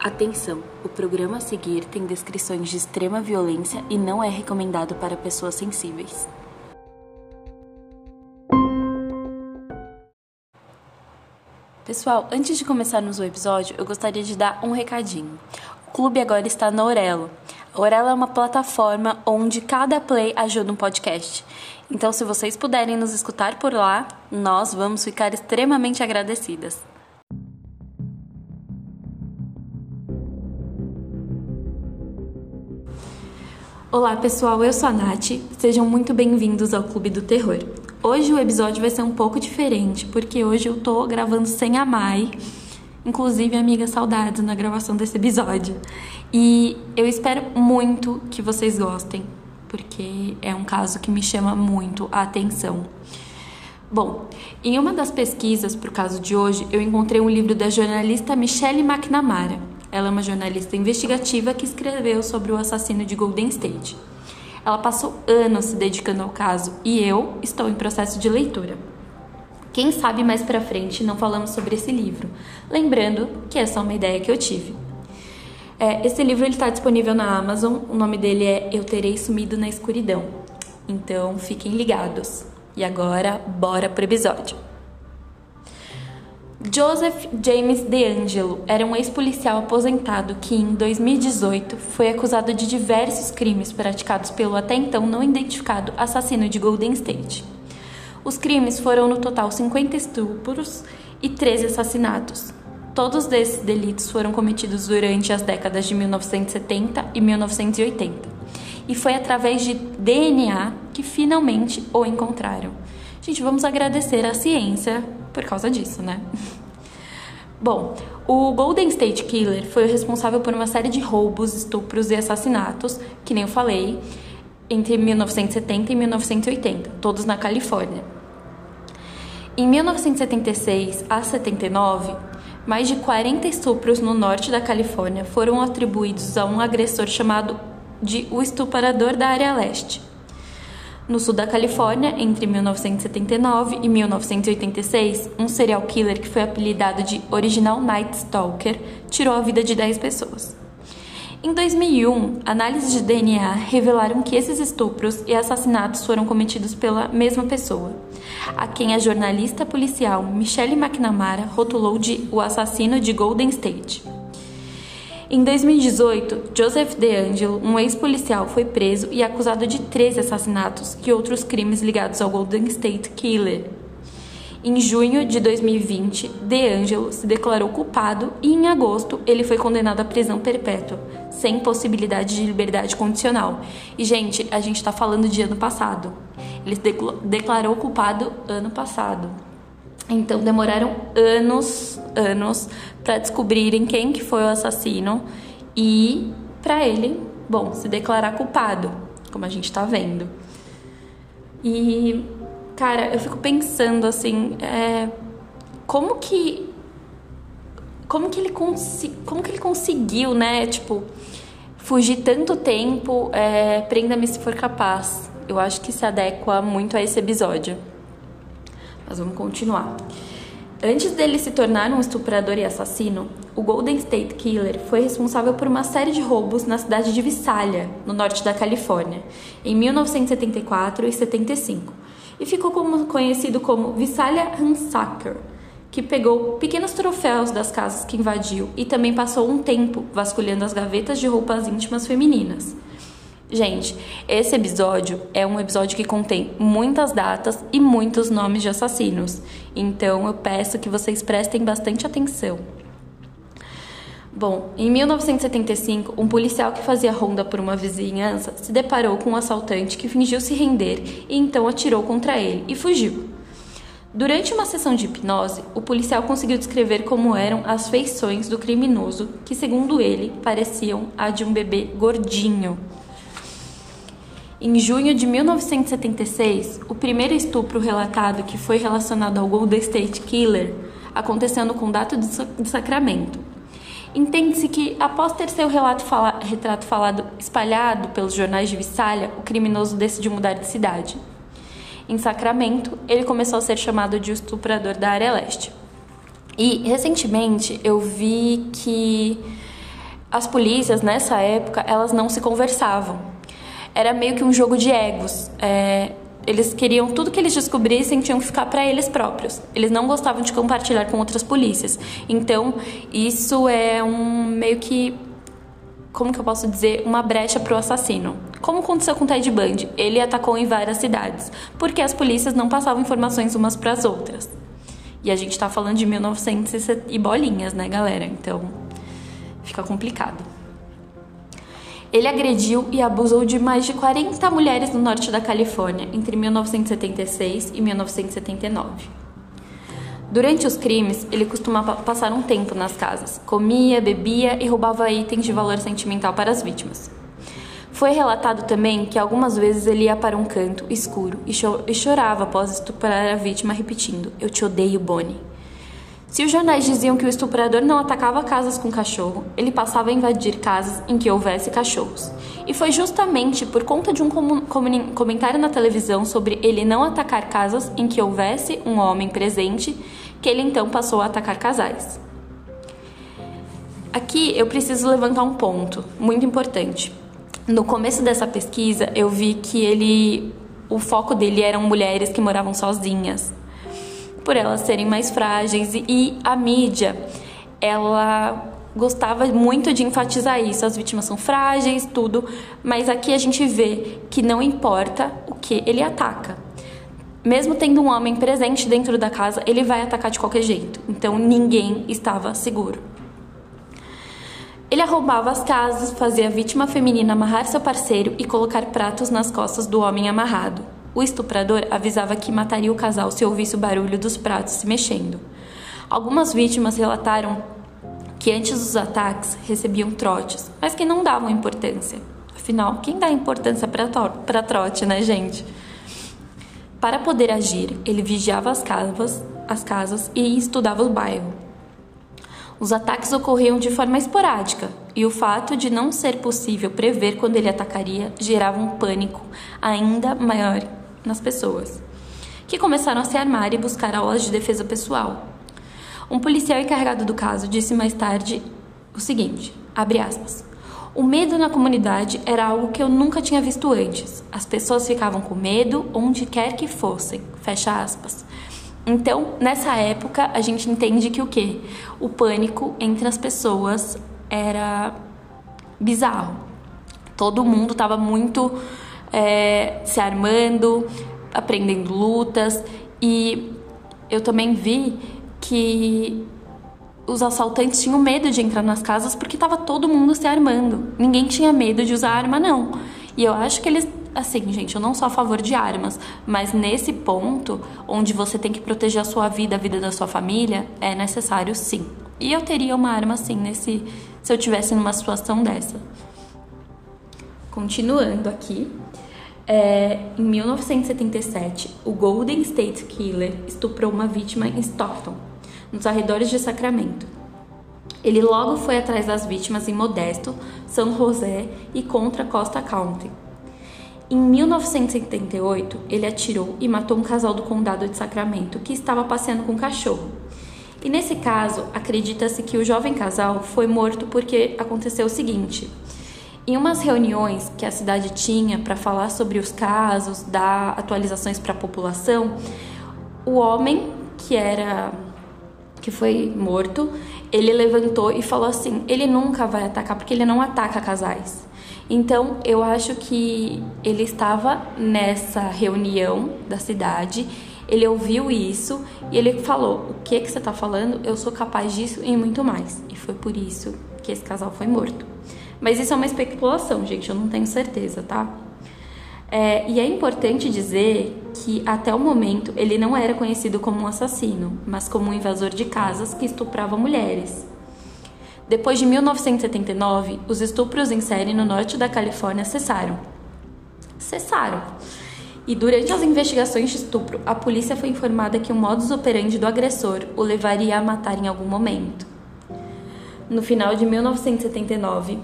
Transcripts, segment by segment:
Atenção! O programa a seguir tem descrições de extrema violência e não é recomendado para pessoas sensíveis. Pessoal, antes de começarmos o episódio, eu gostaria de dar um recadinho. O clube agora está na Orelo. A Orelo é uma plataforma onde cada play ajuda um podcast. Então, se vocês puderem nos escutar por lá, nós vamos ficar extremamente agradecidas. Olá pessoal, eu sou a Nath, sejam muito bem-vindos ao Clube do Terror. Hoje o episódio vai ser um pouco diferente, porque hoje eu tô gravando sem a Mai, inclusive amiga saudades na gravação desse episódio. E eu espero muito que vocês gostem, porque é um caso que me chama muito a atenção. Bom, em uma das pesquisas para o caso de hoje, eu encontrei um livro da jornalista Michelle McNamara ela é uma jornalista investigativa que escreveu sobre o assassino de Golden State. Ela passou anos se dedicando ao caso e eu estou em processo de leitura. Quem sabe mais para frente não falamos sobre esse livro, lembrando que é só uma ideia que eu tive. É, esse livro está disponível na Amazon, o nome dele é Eu Terei Sumido na Escuridão. Então fiquem ligados. E agora, bora pro episódio. Joseph James DeAngelo era um ex-policial aposentado que, em 2018, foi acusado de diversos crimes praticados pelo até então não identificado assassino de Golden State. Os crimes foram no total 50 estupros e 13 assassinatos. Todos esses delitos foram cometidos durante as décadas de 1970 e 1980. E foi através de DNA que finalmente o encontraram. Gente, vamos agradecer a ciência por causa disso, né? Bom, o Golden State Killer foi o responsável por uma série de roubos, estupros e assassinatos, que nem eu falei, entre 1970 e 1980, todos na Califórnia. Em 1976 a 79, mais de 40 estupros no norte da Califórnia foram atribuídos a um agressor chamado de o estuprador da área leste. No sul da Califórnia, entre 1979 e 1986, um serial killer que foi apelidado de Original Night Stalker tirou a vida de 10 pessoas. Em 2001, análises de DNA revelaram que esses estupros e assassinatos foram cometidos pela mesma pessoa, a quem a jornalista policial Michelle McNamara rotulou de o assassino de Golden State. Em 2018, Joseph DeAngelo, um ex-policial, foi preso e acusado de 13 assassinatos e outros crimes ligados ao Golden State Killer. Em junho de 2020, DeAngelo se declarou culpado e, em agosto, ele foi condenado à prisão perpétua, sem possibilidade de liberdade condicional. E, gente, a gente está falando de ano passado. Ele se declarou culpado ano passado. Então demoraram anos, anos para descobrirem quem que foi o assassino e para ele, bom, se declarar culpado, como a gente está vendo. E cara, eu fico pensando assim, é, como que como que ele como que ele conseguiu, né, tipo, fugir tanto tempo, é, prenda-me se for capaz. Eu acho que se adequa muito a esse episódio. Mas vamos continuar. Antes dele se tornar um estuprador e assassino, o Golden State Killer foi responsável por uma série de roubos na cidade de Visalia, no norte da Califórnia, em 1974 e 75, e ficou como, conhecido como Visalia Ransacker, que pegou pequenos troféus das casas que invadiu e também passou um tempo vasculhando as gavetas de roupas íntimas femininas. Gente, esse episódio é um episódio que contém muitas datas e muitos nomes de assassinos, então eu peço que vocês prestem bastante atenção. Bom, em 1975, um policial que fazia ronda por uma vizinhança se deparou com um assaltante que fingiu se render e então atirou contra ele e fugiu. Durante uma sessão de hipnose, o policial conseguiu descrever como eram as feições do criminoso, que, segundo ele, pareciam a de um bebê gordinho. Em junho de 1976, o primeiro estupro relatado que foi relacionado ao Golden State Killer aconteceu no Condado de Sacramento. Entende-se que, após ter seu fala retrato falado espalhado pelos jornais de Vissalha, o criminoso decidiu mudar de cidade. Em Sacramento, ele começou a ser chamado de estuprador da área leste. E, recentemente, eu vi que As polícias, nessa época, elas não se conversavam. Era meio que um jogo de egos. É, eles queriam tudo que eles descobrissem tinham que ficar para eles próprios. Eles não gostavam de compartilhar com outras polícias. Então, isso é um meio que como que eu posso dizer, uma brecha para o assassino. Como aconteceu com Ted Bundy, ele atacou em várias cidades, porque as polícias não passavam informações umas para as outras. E a gente está falando de 1900 e bolinhas, né, galera? Então, fica complicado. Ele agrediu e abusou de mais de 40 mulheres no norte da Califórnia entre 1976 e 1979. Durante os crimes, ele costumava passar um tempo nas casas, comia, bebia e roubava itens de valor sentimental para as vítimas. Foi relatado também que algumas vezes ele ia para um canto escuro e, cho chorava após estuprar a vítima, repetindo: Eu te odeio, Bonnie. Se os jornais diziam que o estuprador não atacava casas com cachorro, ele passava a invadir casas em que houvesse cachorros. E foi justamente por conta de um comentário na televisão sobre ele não atacar casas em que houvesse um homem presente que ele então passou a atacar casais. Aqui eu preciso levantar um ponto muito importante. No começo dessa pesquisa, eu vi que ele o foco dele eram mulheres que moravam sozinhas, por elas serem mais frágeis e a mídia, ela gostava muito de enfatizar isso, as vítimas são frágeis, tudo, mas aqui a gente vê que não importa o que ele ataca. Mesmo tendo um homem presente dentro da casa, ele vai atacar de qualquer jeito. Então ninguém estava seguro. Ele arrombava as casas, fazia a vítima feminina amarrar seu parceiro e colocar pratos nas costas do homem amarrado. O estuprador avisava que mataria o casal se ouvisse o barulho dos pratos se mexendo. Algumas vítimas relataram que antes dos ataques recebiam trotes, mas que não davam importância. Afinal, quem dá importância para trote, né, gente? Para poder agir, ele vigiava as casas, as casas e estudava o bairro. Os ataques ocorriam de forma esporádica, e o fato de não ser possível prever quando ele atacaria gerava um pânico ainda maior nas pessoas, que começaram a se armar e buscar aulas de defesa pessoal. Um policial encarregado do caso disse mais tarde o seguinte: abre aspas. O medo na comunidade era algo que eu nunca tinha visto antes. As pessoas ficavam com medo onde quer que fossem. Fecha aspas. Então, nessa época, a gente entende que o quê? O pânico entre as pessoas era bizarro. Todo mundo estava muito é, se armando, aprendendo lutas e eu também vi que os assaltantes tinham medo de entrar nas casas porque estava todo mundo se armando. Ninguém tinha medo de usar arma, não. E eu acho que eles, assim, gente, eu não sou a favor de armas, mas nesse ponto, onde você tem que proteger a sua vida, a vida da sua família, é necessário sim. E eu teria uma arma assim nesse se eu tivesse numa situação dessa. Continuando aqui, é, em 1977, o Golden State Killer estuprou uma vítima em Stockton, nos arredores de Sacramento. Ele logo foi atrás das vítimas em Modesto, São José e contra Costa County. Em 1978, ele atirou e matou um casal do condado de Sacramento que estava passeando com um cachorro. E nesse caso, acredita-se que o jovem casal foi morto porque aconteceu o seguinte: em umas reuniões que a cidade tinha para falar sobre os casos, dar atualizações para a população, o homem que era que foi morto, ele levantou e falou assim: ele nunca vai atacar porque ele não ataca casais. Então, eu acho que ele estava nessa reunião da cidade, ele ouviu isso e ele falou: "O que que você está falando? Eu sou capaz disso e muito mais". E foi por isso que esse casal foi morto. Mas isso é uma especulação, gente, eu não tenho certeza, tá? É, e é importante dizer que até o momento ele não era conhecido como um assassino, mas como um invasor de casas que estuprava mulheres. Depois de 1979, os estupros em série no norte da Califórnia cessaram. Cessaram. E durante as investigações de estupro, a polícia foi informada que o modus operandi do agressor o levaria a matar em algum momento. No final de 1979,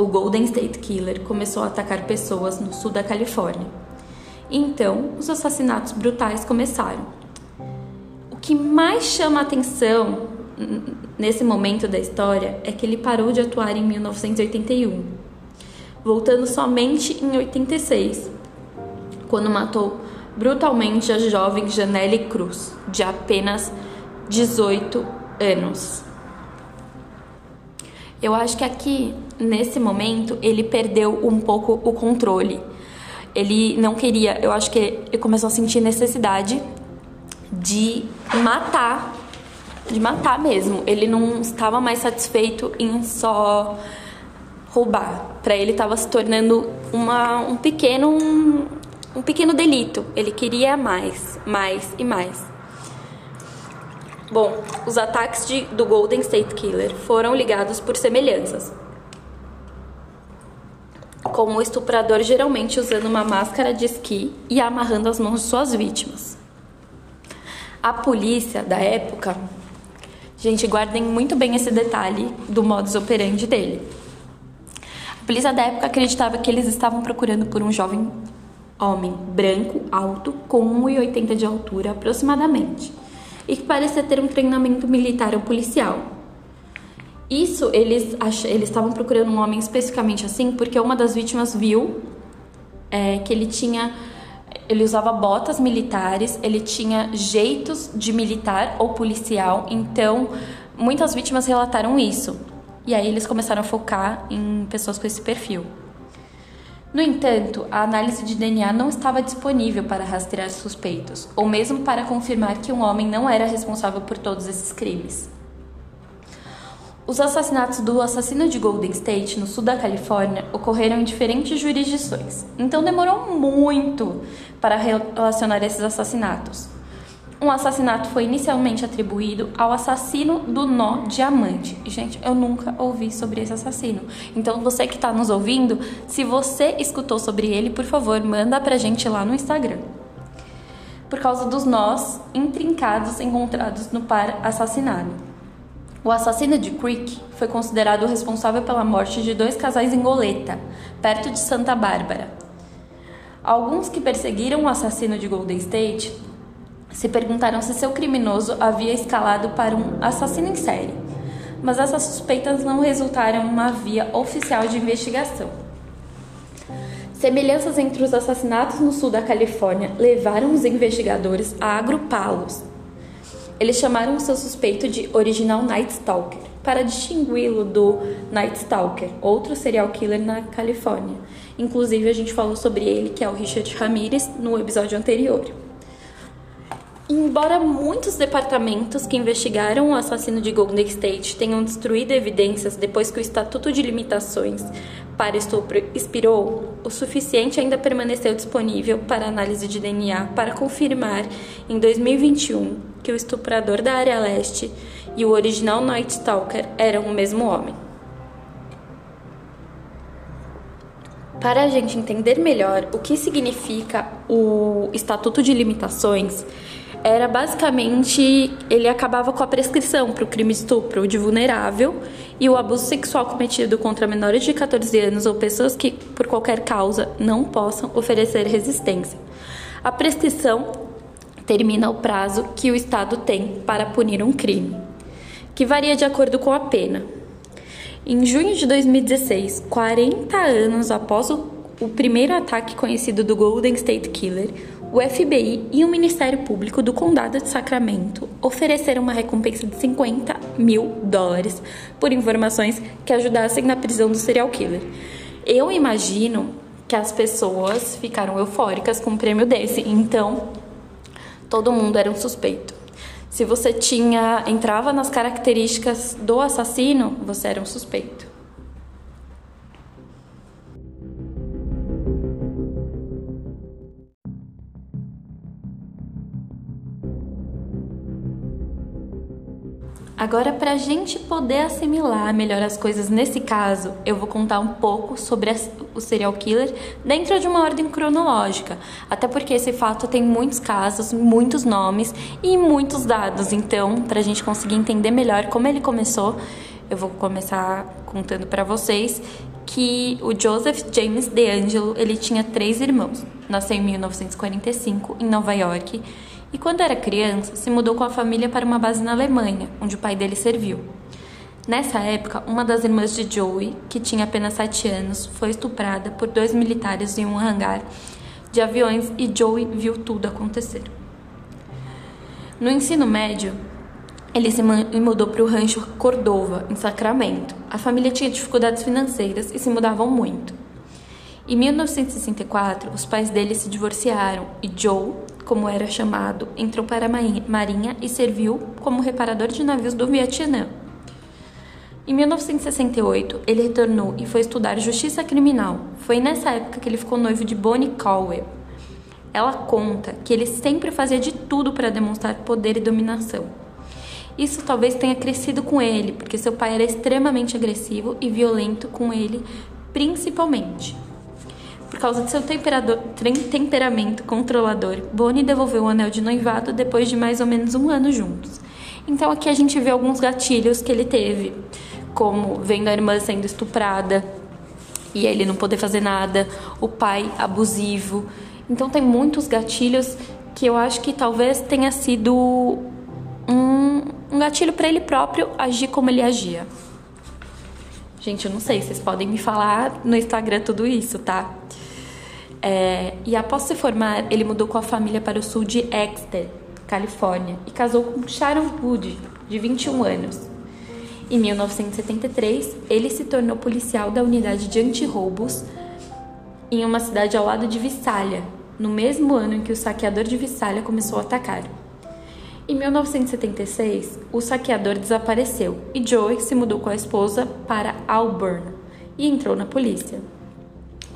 o Golden State Killer começou a atacar pessoas no sul da Califórnia. Então, os assassinatos brutais começaram. O que mais chama atenção nesse momento da história é que ele parou de atuar em 1981, voltando somente em 86, quando matou brutalmente a jovem Janelle Cruz, de apenas 18 anos. Eu acho que aqui, nesse momento, ele perdeu um pouco o controle. Ele não queria, eu acho que ele começou a sentir necessidade de matar, de matar mesmo. Ele não estava mais satisfeito em só roubar. Para ele estava se tornando uma, um pequeno um, um pequeno delito. Ele queria mais, mais e mais. Bom, os ataques de, do Golden State Killer foram ligados por semelhanças. Com o estuprador geralmente usando uma máscara de esqui e amarrando as mãos de suas vítimas. A polícia da época, gente, guardem muito bem esse detalhe do modus operandi dele. A polícia da época acreditava que eles estavam procurando por um jovem homem branco, alto, com 1,80 de altura aproximadamente, e que parecia ter um treinamento militar ou policial. Isso eles ach... eles estavam procurando um homem especificamente assim porque uma das vítimas viu é, que ele tinha ele usava botas militares, ele tinha jeitos de militar ou policial, então muitas vítimas relataram isso. E aí eles começaram a focar em pessoas com esse perfil. No entanto, a análise de DNA não estava disponível para rastrear suspeitos, ou mesmo para confirmar que um homem não era responsável por todos esses crimes. Os assassinatos do assassino de Golden State, no sul da Califórnia, ocorreram em diferentes jurisdições, então demorou muito para relacionar esses assassinatos. Um assassinato foi inicialmente atribuído ao assassino do nó diamante. Gente, eu nunca ouvi sobre esse assassino. Então, você que está nos ouvindo, se você escutou sobre ele, por favor, manda pra gente lá no Instagram. Por causa dos nós intrincados encontrados no par assassinado. O assassino de Creek foi considerado responsável pela morte de dois casais em Goleta, perto de Santa Bárbara. Alguns que perseguiram o assassino de Golden State se perguntaram se seu criminoso havia escalado para um assassino em série, mas essas suspeitas não resultaram em uma via oficial de investigação. Semelhanças entre os assassinatos no sul da Califórnia levaram os investigadores a agrupá-los eles chamaram o seu suspeito de original Night Stalker para distingui-lo do Night Stalker, outro serial killer na Califórnia. Inclusive, a gente falou sobre ele, que é o Richard Ramirez, no episódio anterior. Embora muitos departamentos que investigaram o assassino de Golden State tenham destruído evidências depois que o Estatuto de Limitações para estupro expirou, o suficiente ainda permaneceu disponível para análise de DNA para confirmar em 2021 que o estuprador da área leste e o original Night Stalker eram o mesmo homem. Para a gente entender melhor o que significa o Estatuto de Limitações, era basicamente ele acabava com a prescrição para o crime de estupro de vulnerável e o abuso sexual cometido contra menores de 14 anos ou pessoas que, por qualquer causa, não possam oferecer resistência. A prescrição termina o prazo que o Estado tem para punir um crime, que varia de acordo com a pena. Em junho de 2016, 40 anos após o, primeiro ataque conhecido do Golden State Killer, o FBI e o Ministério Público do Condado de Sacramento ofereceram uma recompensa de 50 mil dólares por informações que ajudassem na prisão do serial killer. Eu imagino que as pessoas ficaram eufóricas com um prêmio desse, então todo mundo era um suspeito. Se você tinha entrava nas características do assassino, você era um suspeito. Agora, para a gente poder assimilar melhor as coisas nesse caso, eu vou contar um pouco sobre o serial killer dentro de uma ordem cronológica, até porque esse fato tem muitos casos, muitos nomes e muitos dados. Então, para a gente conseguir entender melhor como ele começou, eu vou começar contando para vocês que o Joseph James DeAngelo ele tinha três irmãos. Nasceu em 1945 em Nova York e quando era criança se mudou com a família para uma base na Alemanha, onde o pai dele serviu. Nessa época, uma das irmãs de Joey, que tinha apenas 7 anos, foi estuprada por dois militares em um hangar de aviões e Joey viu tudo acontecer. No ensino médio, ele se mudou para o rancho Cordova, em Sacramento. A família tinha dificuldades financeiras e se mudavam muito. Em 1964, os pais dele se divorciaram e Joe, como era chamado, entrou para a marinha e serviu como reparador de navios do Vietnã. Em 1968, ele retornou e foi estudar justiça criminal. Foi nessa época que ele ficou noivo de Bonnie Caldwell. Ela conta que ele sempre fazia de tudo para demonstrar poder e dominação. Isso talvez tenha crescido com ele, porque seu pai era extremamente agressivo e violento com ele, principalmente. Por causa de seu temperamento controlador, Bonnie devolveu o anel de noivado depois de mais ou menos um ano juntos. Então aqui a gente vê alguns gatilhos que ele teve, como vendo a irmã sendo estuprada e ele não poder fazer nada, o pai abusivo. Então tem muitos gatilhos que eu acho que talvez tenha sido um, um gatilho para ele próprio agir como ele agia. Gente, eu não sei, vocês podem me falar no Instagram tudo isso, tá? É, e após se formar, ele mudou com a família para o sul de Exeter, Califórnia, e casou com Sharon Wood, de 21 anos. Em 1973, ele se tornou policial da unidade de antirroubos em uma cidade ao lado de Vissalha, no mesmo ano em que o saqueador de Vissalha começou a atacar. Em 1976, o saqueador desapareceu e Joey se mudou com a esposa para Auburn e entrou na polícia.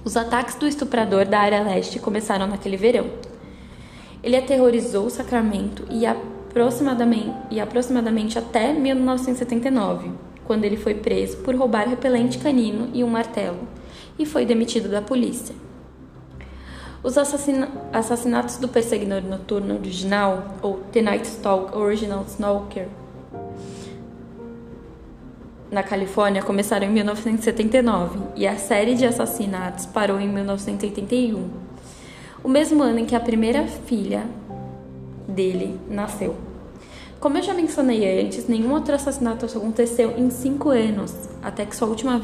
Os ataques do estuprador da área leste começaram naquele verão. Ele aterrorizou Sacramento e aproximadamente, e aproximadamente até 1979, quando ele foi preso por roubar repelente canino e um martelo e foi demitido da polícia. Os assassina assassinatos do perseguidor noturno original, ou The Night Stalk Original Stalker, na Califórnia começaram em 1979 e a série de assassinatos parou em 1981, o mesmo ano em que a primeira filha dele nasceu. Como eu já mencionei antes, nenhum outro assassinato aconteceu em cinco anos, até que sua última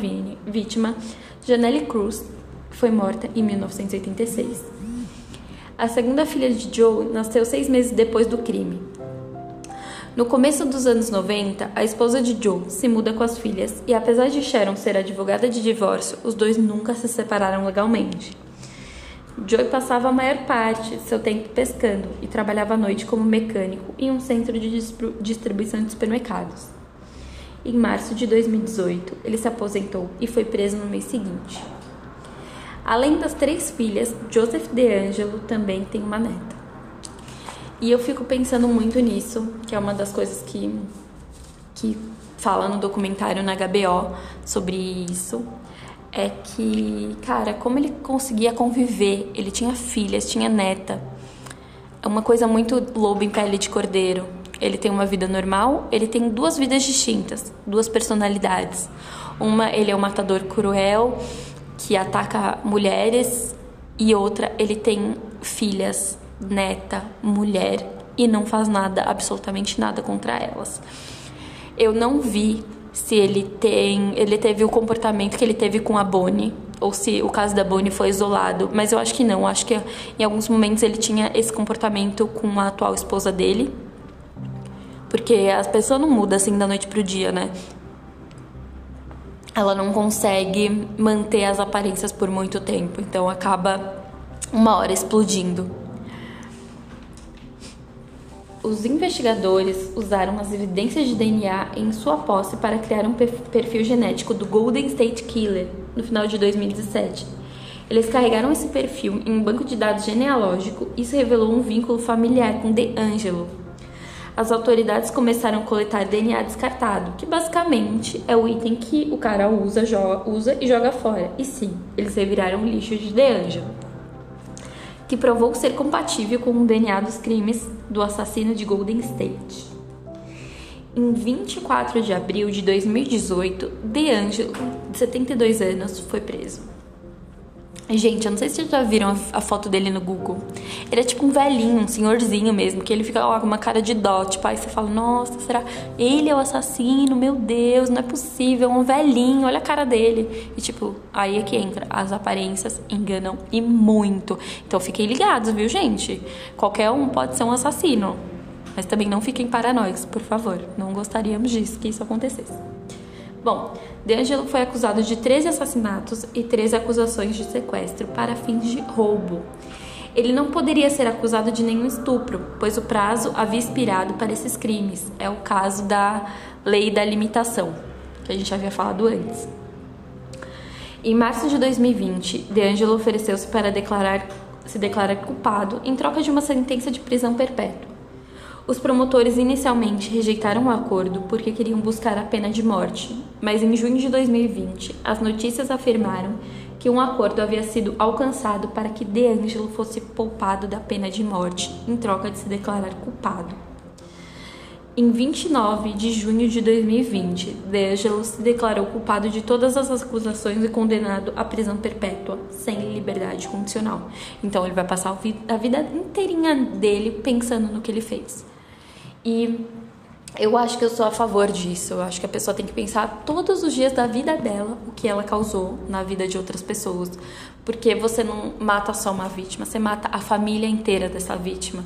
vítima, Janelle Cruz, foi morta em 1986. A segunda filha de Joe nasceu seis meses depois do crime, no começo dos anos 90, a esposa de Joe se muda com as filhas e, apesar de Sharon ser advogada de divórcio, os dois nunca se separaram legalmente. Joe passava a maior parte de seu tempo pescando e trabalhava à noite como mecânico em um centro de distribuição de supermercados. Em março de 2018, ele se aposentou e foi preso no mês seguinte. Além das três filhas, Joseph DeAngelo também tem uma neta. E eu fico pensando muito nisso, que é uma das coisas que, que fala no documentário na HBO sobre isso. É que, cara, como ele conseguia conviver, ele tinha filhas, tinha neta. É uma coisa muito lobo em pele de cordeiro. Ele tem uma vida normal, ele tem duas vidas distintas, duas personalidades. Uma, ele é um matador cruel que ataca mulheres, e outra, ele tem filhas neta, mulher e não faz nada, absolutamente nada contra elas. Eu não vi se ele tem, ele teve o comportamento que ele teve com a Bonnie ou se o caso da Bonnie foi isolado, mas eu acho que não, acho que em alguns momentos ele tinha esse comportamento com a atual esposa dele. Porque a pessoa não muda assim da noite pro dia, né? Ela não consegue manter as aparências por muito tempo, então acaba uma hora explodindo. Os investigadores usaram as evidências de DNA em sua posse para criar um perfil genético do Golden State Killer no final de 2017. Eles carregaram esse perfil em um banco de dados genealógico e isso revelou um vínculo familiar com DeAngelo. As autoridades começaram a coletar DNA descartado, que basicamente é o item que o cara usa, joga, usa e joga fora. E sim, eles reviraram o lixo de DeAngelo que provou ser compatível com o DNA dos crimes do assassino de Golden State. Em 24 de abril de 2018, DeAngelo, de 72 anos, foi preso. Gente, eu não sei se vocês já viram a, foto dele no Google. Ele é tipo um velhinho, um senhorzinho mesmo, que ele fica ó, com uma cara de dó. Tipo, aí você fala, nossa, será ele é o assassino? Meu Deus, não é possível, é um velhinho, olha a cara dele. E tipo, aí é que entra. As aparências enganam e muito. Então fiquem ligados, viu, gente? Qualquer um pode ser um assassino. Mas também não fiquem paranoicos, por favor. Não gostaríamos disso, que isso acontecesse. Bom, D'Angelo foi acusado de 13 assassinatos e 13 acusações de sequestro para fins de roubo. Ele não poderia ser acusado de nenhum estupro, pois o prazo havia expirado para esses crimes. É o caso da lei da limitação, que a gente havia falado antes. Em março de 2020, D'Angelo ofereceu-se para declarar, se declarar culpado em troca de uma sentença de prisão perpétua. Os promotores inicialmente rejeitaram o acordo porque queriam buscar a pena de morte, mas em junho de 2020, as notícias afirmaram que um acordo havia sido alcançado para que De Angelo fosse poupado da pena de morte em troca de se declarar culpado. Em 29 de junho de 2020, De Angelo se declarou culpado de todas as acusações e condenado à prisão perpétua, sem liberdade condicional. Então ele vai passar a vida inteirinha dele pensando no que ele fez. E eu acho que eu sou a favor disso. Eu acho que a pessoa tem que pensar todos os dias da vida dela o que ela causou na vida de outras pessoas. Porque você não mata só uma vítima, você mata a família inteira dessa vítima.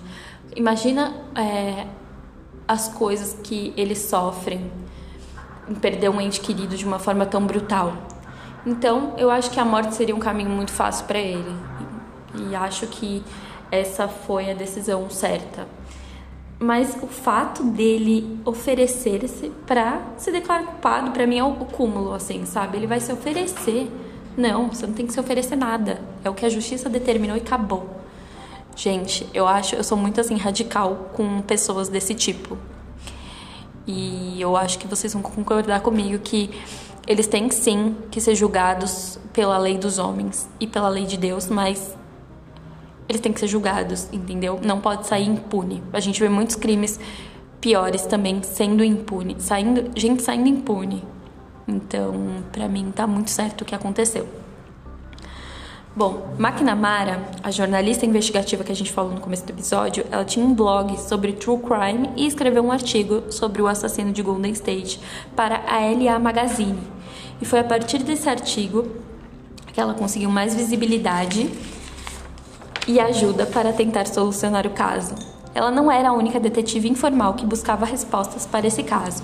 Imagina é, as coisas que eles sofrem em perder um ente querido de uma forma tão brutal. Então, eu acho que a morte seria um caminho muito fácil para ele. E acho que essa foi a decisão certa mas o fato dele oferecer-se para se declarar culpado, para mim é o cúmulo, assim, sabe? Ele vai se oferecer. Não, você não tem que se oferecer nada. É o que a justiça determinou e acabou. Gente, eu acho, eu sou muito assim radical com pessoas desse tipo. E eu acho que vocês vão concordar comigo que eles têm sim que ser julgados pela lei dos homens e pela lei de Deus, mas eles têm que ser julgados, entendeu? Não pode sair impune. A gente vê muitos crimes piores também sendo impune, saindo, gente saindo impune. Então, para mim tá muito certo o que aconteceu. Bom, McNamara, a jornalista investigativa que a gente falou no começo do episódio, ela tinha um blog sobre true crime e escreveu um artigo sobre o assassino de Golden State para a LA Magazine. E foi a partir desse artigo que ela conseguiu mais visibilidade e ajuda para tentar solucionar o caso. Ela não era a única detetive informal que buscava respostas para esse caso.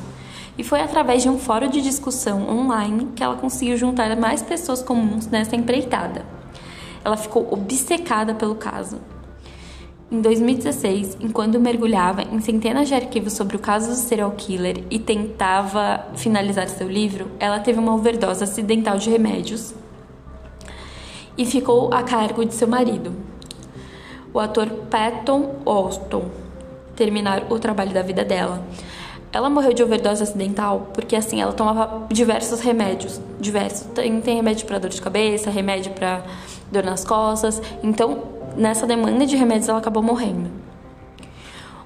E foi através de um fórum de discussão online que ela conseguiu juntar mais pessoas comuns nessa empreitada. Ela ficou obcecada pelo caso. Em 2016, enquanto mergulhava em centenas de arquivos sobre o caso do serial killer e tentava finalizar seu livro, ela teve uma overdose acidental de remédios e ficou a cargo de seu marido, o ator Patton Austin terminar o trabalho da vida dela. Ela morreu de overdose acidental porque assim ela tomava diversos remédios, diversos. Tem, tem remédio para dor de cabeça, remédio para dor nas costas. Então, nessa demanda de remédios ela acabou morrendo.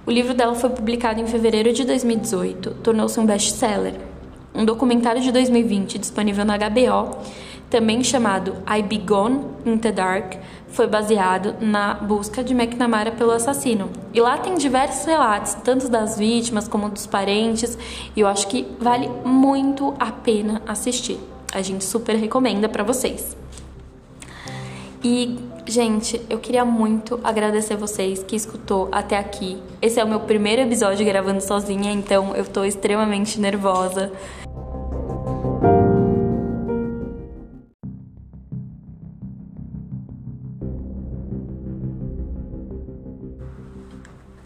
O livro dela foi publicado em fevereiro de 2018, tornou-se um best-seller. Um documentário de 2020 disponível na HBO, também chamado I Be Gone in the Dark, foi baseado na busca de McNamara pelo assassino. E lá tem diversos relatos, tanto das vítimas como dos parentes, e eu acho que vale muito a pena assistir. A gente super recomenda para vocês. E, gente, eu queria muito agradecer vocês que escutou até aqui. Esse é o meu primeiro episódio gravando sozinha, então eu tô extremamente nervosa.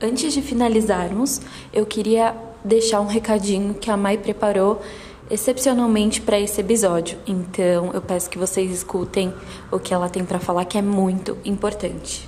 Antes de finalizarmos, eu queria deixar um recadinho que a Mai preparou excepcionalmente para esse episódio. Então, eu peço que vocês escutem o que ela tem para falar, que é muito importante.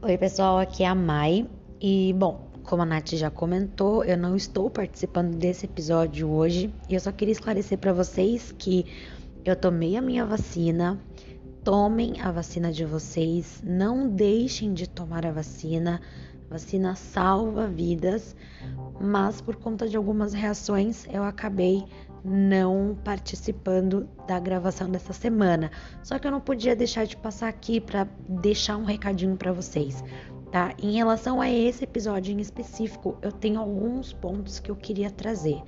Oi, pessoal, aqui é a Mai. E, bom, como a Nath já comentou, eu não estou participando desse episódio hoje e eu só queria esclarecer para vocês que eu tomei a minha vacina. Tomem a vacina de vocês, não deixem de tomar a vacina. Vacina salva vidas, mas por conta de algumas reações eu acabei não participando da gravação dessa semana. Só que eu não podia deixar de passar aqui para deixar um recadinho para vocês, tá? Em relação a esse episódio em específico, eu tenho alguns pontos que eu queria trazer.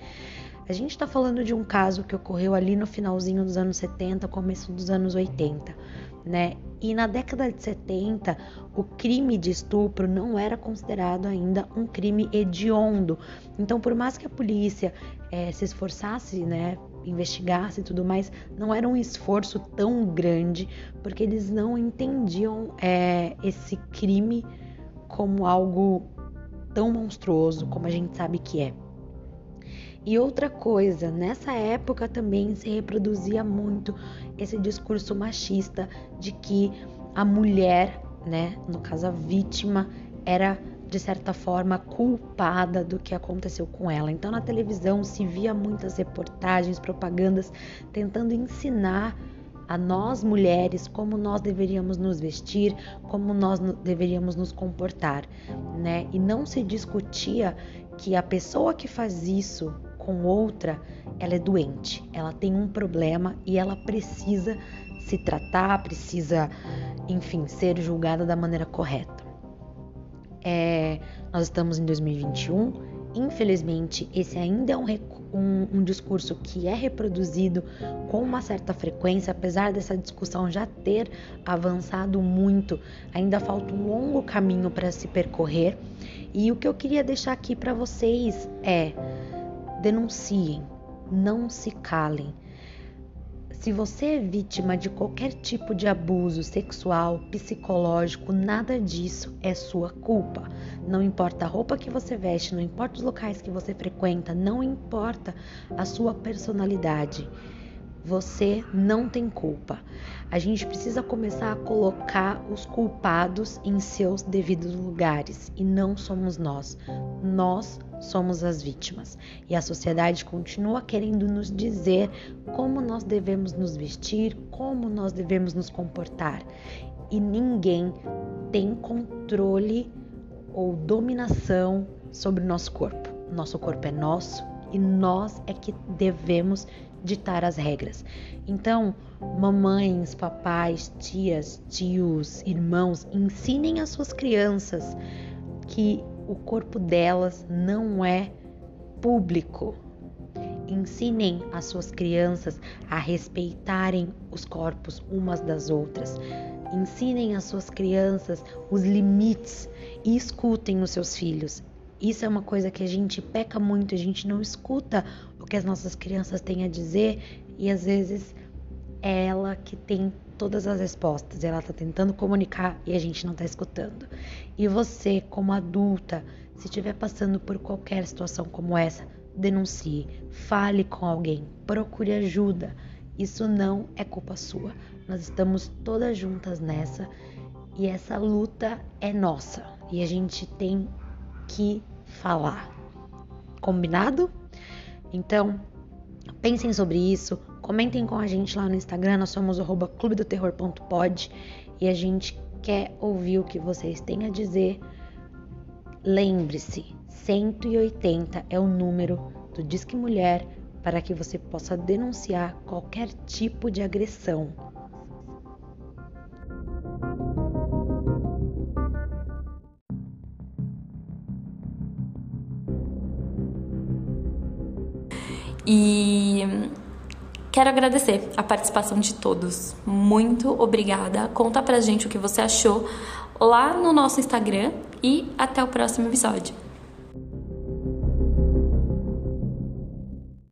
A gente está falando de um caso que ocorreu ali no finalzinho dos anos 70, começo dos anos 80, né? E na década de 70, o crime de estupro não era considerado ainda um crime hediondo. Então, por mais que a polícia é, se esforçasse, né, investigasse e tudo mais, não era um esforço tão grande, porque eles não entendiam é, esse crime como algo tão monstruoso como a gente sabe que é. E outra coisa, nessa época também se reproduzia muito esse discurso machista de que a mulher, né, no caso a vítima, era de certa forma culpada do que aconteceu com ela. Então na televisão se via muitas reportagens, propagandas tentando ensinar a nós mulheres como nós deveríamos nos vestir, como nós deveríamos nos comportar, né? E não se discutia que a pessoa que faz isso com outra, ela é doente, ela tem um problema e ela precisa se tratar, precisa, enfim, ser julgada da maneira correta. É, nós estamos em 2021, infelizmente, esse ainda é um, um, um, discurso que é reproduzido com uma certa frequência, apesar dessa discussão já ter avançado muito, ainda falta um longo caminho para se percorrer. E o que eu queria deixar aqui para vocês é denunciem, não se calem. Se você é vítima de qualquer tipo de abuso sexual, psicológico, nada disso é sua culpa. Não importa a roupa que você veste, não importa os locais que você frequenta, não importa a sua personalidade. Você não tem culpa. A gente precisa começar a colocar os culpados em seus devidos lugares e não somos nós. Nós somos as vítimas. E a sociedade continua querendo nos dizer como nós devemos nos vestir, como nós devemos nos comportar. E ninguém tem controle ou dominação sobre o nosso corpo. Nosso corpo é nosso e nós é que devemos ditar as regras. Então, mamães, papais, tias, tios, irmãos, ensinem as suas crianças que o corpo delas não é público. Ensinem as suas crianças a respeitarem os corpos umas das outras. Ensinem as suas crianças os limites e escutem os seus filhos. Isso é uma coisa que a gente peca muito, a gente não escuta que as nossas crianças têm a dizer e às vezes é ela que tem todas as respostas, ela está tentando comunicar e a gente não está escutando. E você, como adulta, se estiver passando por qualquer situação como essa, denuncie, fale com alguém, procure ajuda. Isso não é culpa sua. Nós estamos todas juntas nessa e essa luta é nossa e a gente tem que falar. Combinado? Então, pensem sobre isso, comentem com a gente lá no Instagram, nós somos clubedoterror.pod e a gente quer ouvir o que vocês têm a dizer. Lembre-se, 180 é o número do Disque Mulher para que você possa denunciar qualquer tipo de agressão E quero agradecer a participação de todos. Muito obrigada. Conta pra gente o que você achou lá no nosso Instagram e até o próximo episódio.